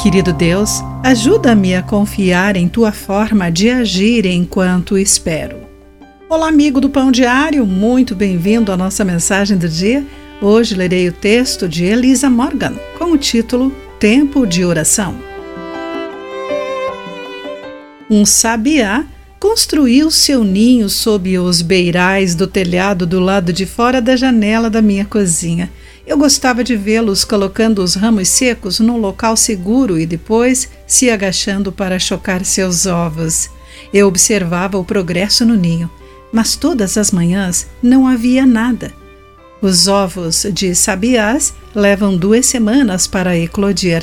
Querido Deus, ajuda-me a confiar em tua forma de agir enquanto espero. Olá, amigo do Pão Diário, muito bem-vindo à nossa mensagem do dia. Hoje lerei o texto de Elisa Morgan com o título Tempo de Oração. Um sabiá construiu seu ninho sob os beirais do telhado do lado de fora da janela da minha cozinha. Eu gostava de vê-los colocando os ramos secos num local seguro e depois se agachando para chocar seus ovos. Eu observava o progresso no ninho, mas todas as manhãs não havia nada. Os ovos de sabiás levam duas semanas para eclodir.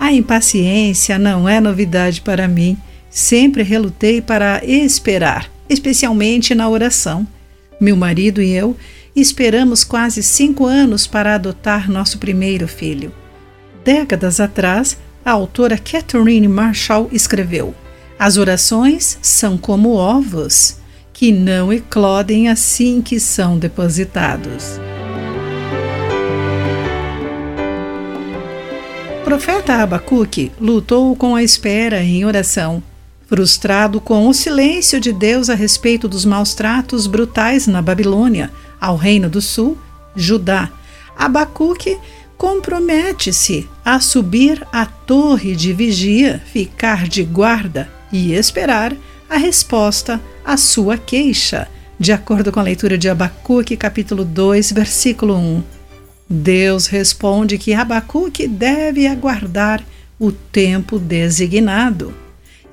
A impaciência não é novidade para mim. Sempre relutei para esperar, especialmente na oração. Meu marido e eu esperamos quase cinco anos para adotar nosso primeiro filho. Décadas atrás, a autora Catherine Marshall escreveu: As orações são como ovos, que não eclodem assim que são depositados. O profeta Abacuque lutou com a espera em oração. Frustrado com o silêncio de Deus a respeito dos maus tratos brutais na Babilônia, ao Reino do Sul, Judá, Abacuque compromete-se a subir à torre de vigia, ficar de guarda e esperar a resposta à sua queixa, de acordo com a leitura de Abacuque, capítulo 2, versículo 1. Deus responde que Abacuque deve aguardar o tempo designado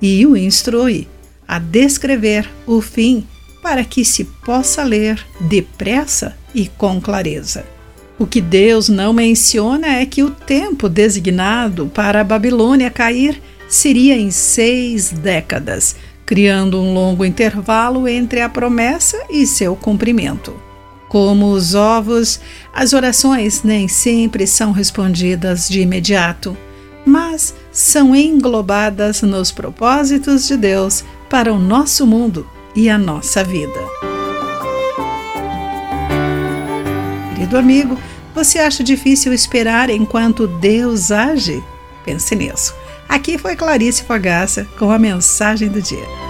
e o instrui a descrever o fim para que se possa ler depressa e com clareza. O que Deus não menciona é que o tempo designado para a Babilônia cair seria em seis décadas, criando um longo intervalo entre a promessa e seu cumprimento. Como os ovos, as orações nem sempre são respondidas de imediato, mas são englobadas nos propósitos de Deus para o nosso mundo e a nossa vida. Querido amigo, você acha difícil esperar enquanto Deus age? Pense nisso. Aqui foi Clarice Fogaça com a mensagem do dia.